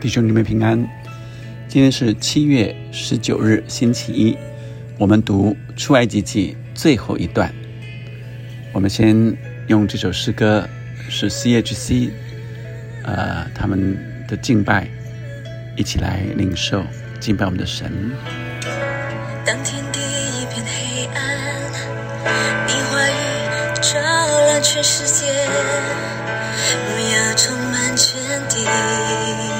弟兄姊妹平安。今天是七月十九日，星期一。我们读出埃及记最后一段。我们先用这首诗歌，是 C.H.C. 呃他们的敬拜，一起来领受敬拜我们的神。当天地一片黑暗，你话语照亮全世界，荣耀充满全地。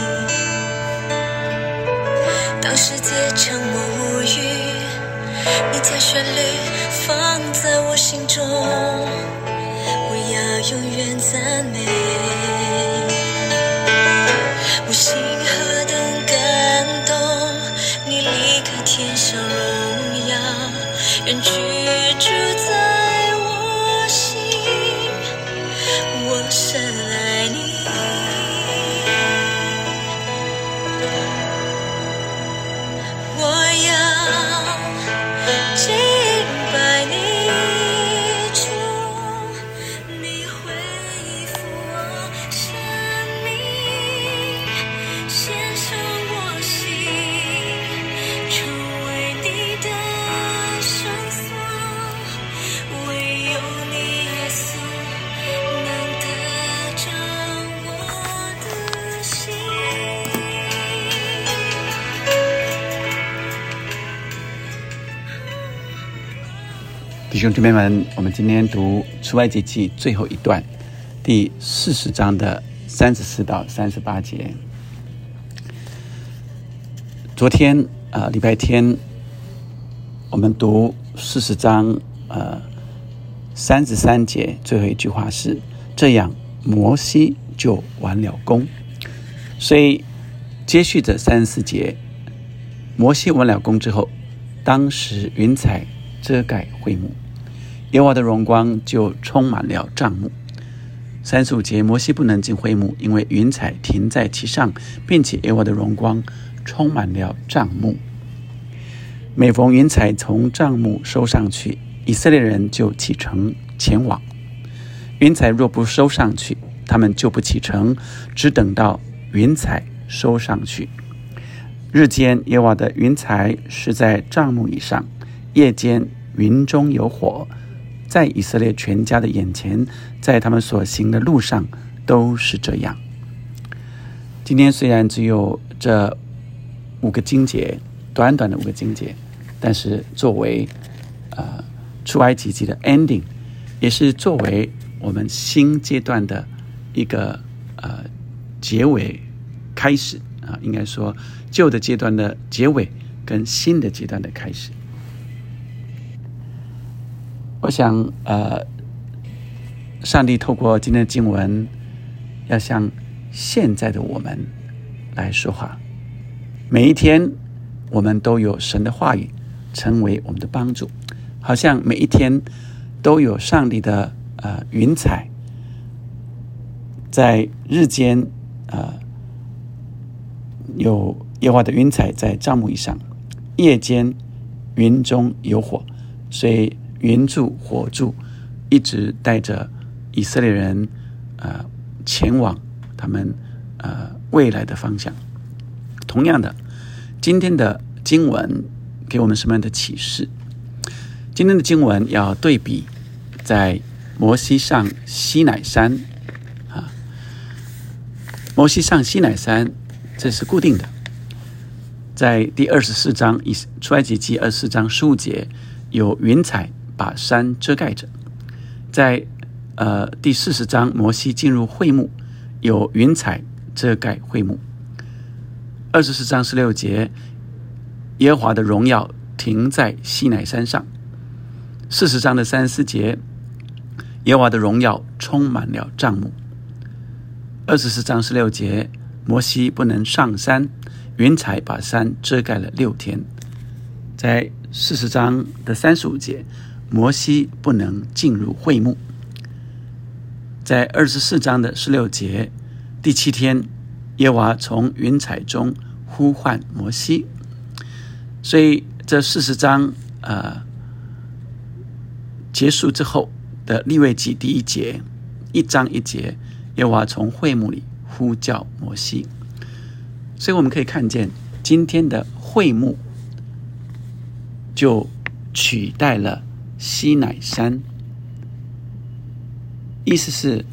世界沉默无语，你将旋律放在我心中，我要永远赞美。弟兄姊妹们，我们今天读出埃及记最后一段，第四十章的三十四到三十八节。昨天啊、呃礼拜天，我们读四十章呃三十三节，最后一句话是这样，摩西就完了工。所以接续着三十四节，摩西完了工之后，当时云彩遮盖会幕，耶和的荣光就充满了帐幕。三十五节，摩西不能进会幕，因为云彩停在其上，并且耶和的荣光充满了帐幕。每逢云彩从帐幕收上去，以色列人就启程前往。云彩若不收上去，他们就不启程，只等到云彩收上去。日间耶和的云彩是在帐幕以上，夜间云中有火，在以色列全家的眼前，在他们所行的路上都是这样。今天虽然只有这五个经节，短短的五个经节，但是作为呃出埃及记的 ending，也是作为我们新阶段的一个呃结尾开始啊，应该说旧的阶段的结尾跟新的阶段的开始。我想，呃，上帝透过今天的经文，要向现在的我们来说话。每一天，我们都有神的话语成为我们的帮助，好像每一天都有上帝的呃云彩在日间呃有耶和华的云彩在帐幕以上，夜间云中有火，所以云柱火柱一直带着以色列人呃前往他们呃未来的方向。同样的，今天的经文给我们什么样的启示？今天的经文要对比在摩西上西乃山啊，摩西上西乃山，这是固定的。在第二十四章以出埃及记二十四章十五节，有云彩把山遮盖着；在呃第四十章，摩西进入会幕，有云彩遮盖会幕。二十四章十六节，耶和华的荣耀停在西乃山上。四十章的三十四节，耶和华的荣耀充满了帐幕。二十四章十六节，摩西不能上山，云彩把山遮盖了六天。在四十章的三十五节，摩西不能进入会幕。在二十四章的十六节，第七天，耶娃从云彩中呼唤摩西。所以这四十章呃结束之后的立位记第一节，一章一节，耶娃从会幕里呼叫摩西。所以我们可以看见今天的会幕就取代了西乃山，意思是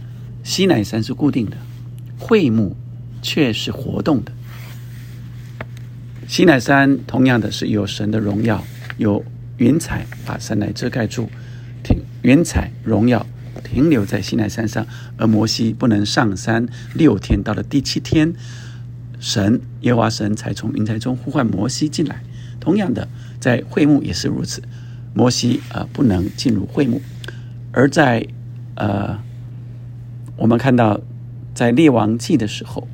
西乃山是固定的，会幕却是活动的。西乃山同样的是有神的荣耀，有云彩把山来遮盖住，停云彩荣耀停留在西乃山上，而摩西不能上山六天，到了第七天，神耶和华神才从云彩中呼唤摩西进来。同样的，在会幕也是如此，摩西呃不能进入会幕，而在呃我们看到在列王记的时候，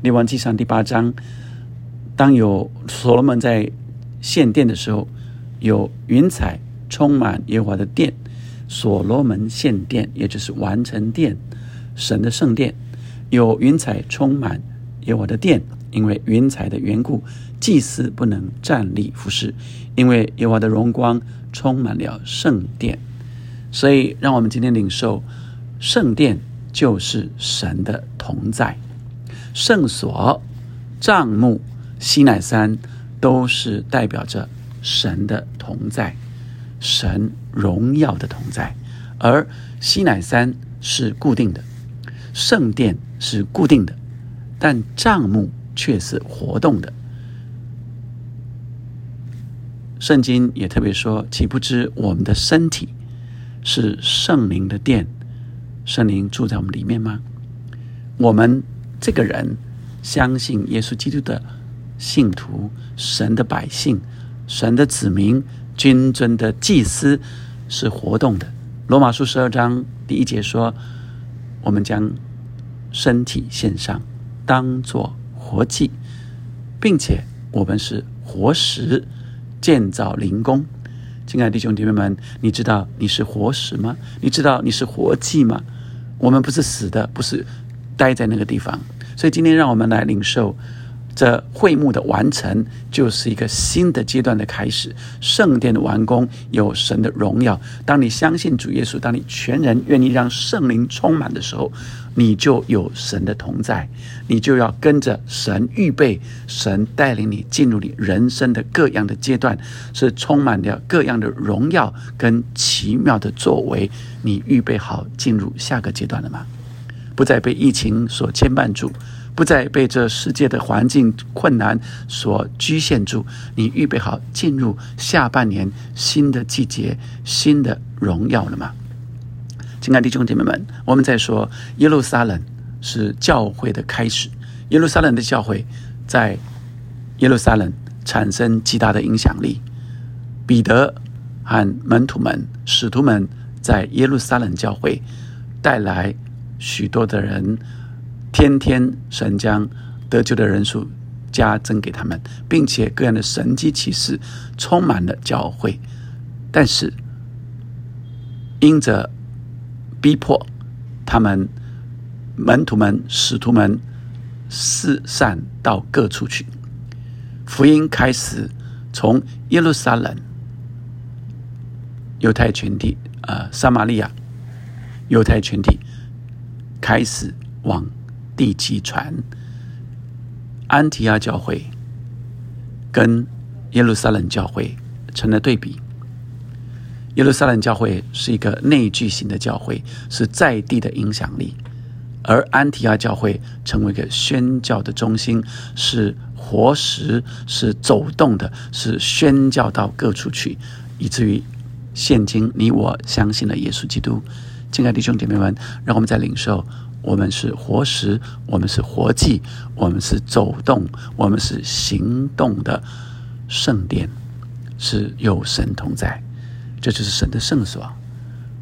列王记上第八章。当有所罗门在献殿的时候，有云彩充满耶和华的殿，所罗门献殿，也就是完成殿，神的圣殿，有云彩充满耶和华的殿，因为云彩的缘故，祭司不能站立服侍，因为耶和华的荣光充满了圣殿，所以让我们今天领受圣殿就是神的同在，圣所帐幕。西乃山都是代表着神的同在，神荣耀的同在，而西乃山是固定的，圣殿是固定的，但帐幕却是活动的。圣经也特别说：“岂不知我们的身体是圣灵的殿，圣灵住在我们里面吗？”我们这个人相信耶稣基督的。信徒、神的百姓、神的子民、君尊的祭司是活动的。罗马书十二章第一节说：“我们将身体献上，当作活祭，并且我们是活石，建造灵宫。”亲爱的弟兄姐妹们，你知道你是活石吗？你知道你是活祭吗？我们不是死的，不是待在那个地方。所以今天让我们来领受。这会幕的完成就是一个新的阶段的开始，圣殿的完工有神的荣耀。当你相信主耶稣，当你全人愿意让圣灵充满的时候，你就有神的同在，你就要跟着神预备，神带领你进入你人生的各样的阶段，是充满了各样的荣耀跟奇妙的作为。你预备好进入下个阶段了吗？不再被疫情所牵绊住。不再被这世界的环境困难所局限住，你预备好进入下半年新的季节、新的荣耀了吗？亲爱的弟兄姐妹们，我们在说耶路撒冷是教会的开始，耶路撒冷的教会在耶路撒冷产生极大的影响力。彼得和门徒们、使徒们在耶路撒冷教会带来许多的人。天天神将得救的人数加增给他们，并且各样的神迹启示充满了教会。但是因着逼迫，他们门徒们、使徒们四散到各处去，福音开始从耶路撒冷、犹太群体、呃，撒玛利亚、犹太群体开始往。地基传安提亚教会跟耶路撒冷教会成了对比。耶路撒冷教会是一个内聚型的教会，是在地的影响力；而安提亚教会成为一个宣教的中心，是活石，是走动的，是宣教到各处去，以至于现今你我相信了耶稣基督。亲爱的弟兄姐妹们，让我们在领受。我们是活石，我们是活祭，我们是走动，我们是行动的圣殿，是有神同在，这就是神的圣所。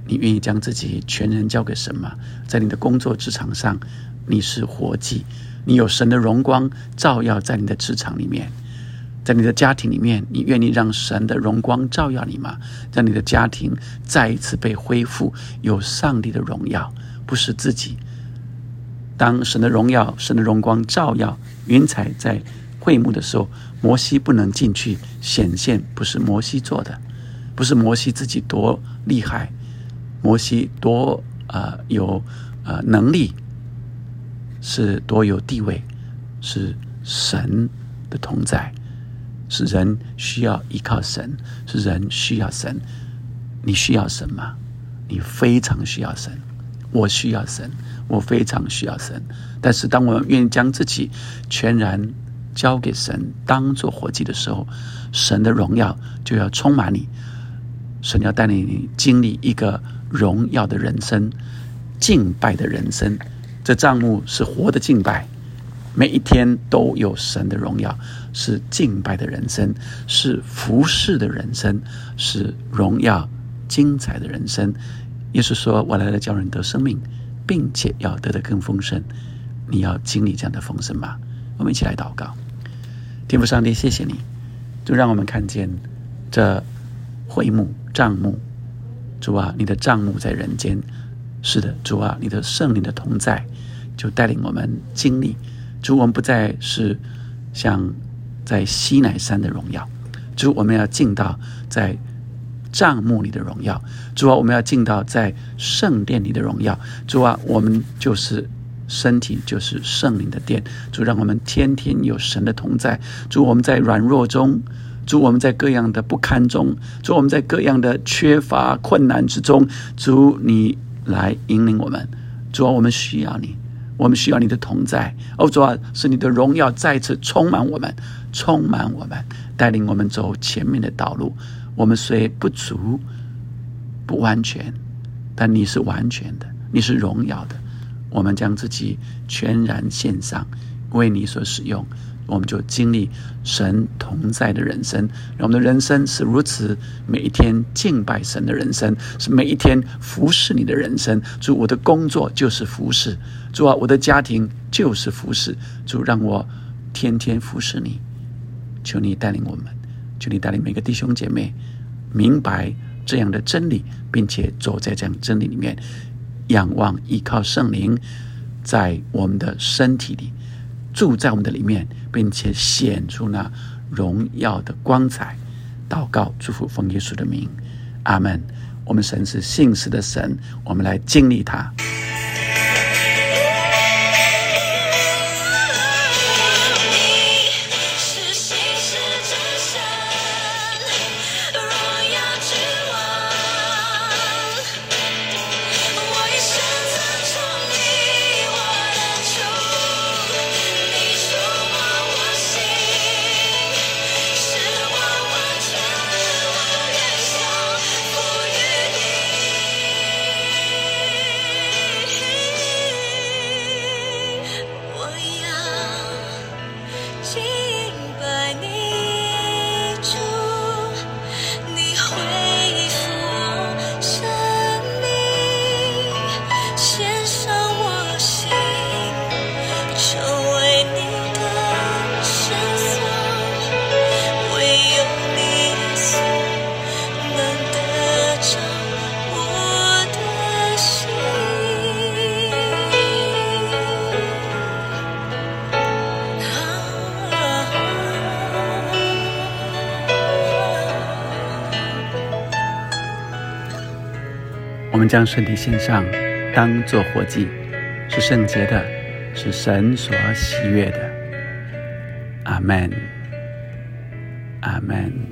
你愿意将自己全人交给神吗？在你的工作职场上，你是活祭，你有神的荣光照耀在你的职场里面，在你的家庭里面，你愿意让神的荣光照耀你吗？让你的家庭再一次被恢复，有上帝的荣耀，不是自己。当神的荣耀、神的荣光照耀云彩在会幕的时候，摩西不能进去显现，不是摩西做的，不是摩西自己多厉害，摩西多呃有呃能力，是多有地位，是神的同在，是人需要依靠神，是人需要神。你需要神吗？你非常需要神，我需要神，我非常需要神。但是，当我愿意将自己全然交给神，当做活祭的时候，神的荣耀就要充满你。神要带领你经历一个荣耀的人生，敬拜的人生。这账目是活的敬拜，每一天都有神的荣耀，是敬拜的人生，是服侍的人生，是荣耀精彩的人生。耶稣说：“我来了，叫人得生命，并且要得的更丰盛。”你要经历这样的丰盛吗？我们一起来祷告。天父上帝，谢谢你，就让我们看见这会幕帐幕。主啊，你的帐幕在人间。是的，主啊，你的圣灵的同在，就带领我们经历。主，我们不再是像在西乃山的荣耀。主，我们要进到在帐幕里的荣耀。主啊，我们要进到在圣殿里的荣耀。主啊，我们就是身体，就是圣灵的殿。主，让我们天天有神的同在。主，我们在软弱中，主，我们在各样的不堪中，主，我们在各样的缺乏困难之中，主你。来引领我们，主啊，我们需要你，我们需要你的同在。哦，主啊，是你的荣耀再次充满我们，充满我们，带领我们走前面的道路。我们虽不足、不完全，但你是完全的，你是荣耀的。我们将自己全然献上，为你所使用。我们就经历神同在的人生，我们的人生是如此，每一天敬拜神的人生，是每一天服侍你的人生。主，我的工作就是服侍；主啊，我的家庭就是服侍。主，让我天天服侍你。求你带领我们，求你带领每个弟兄姐妹明白这样的真理，并且走在这样真理里面，仰望依靠圣灵，在我们的身体里。住在我们的里面，并且显出那荣耀的光彩。祷告，祝福奉耶稣的名，阿门。我们神是信实的神，我们来经历他。我们将身体献上，当做活祭，是圣洁的，是神所喜悦的。阿门，阿门。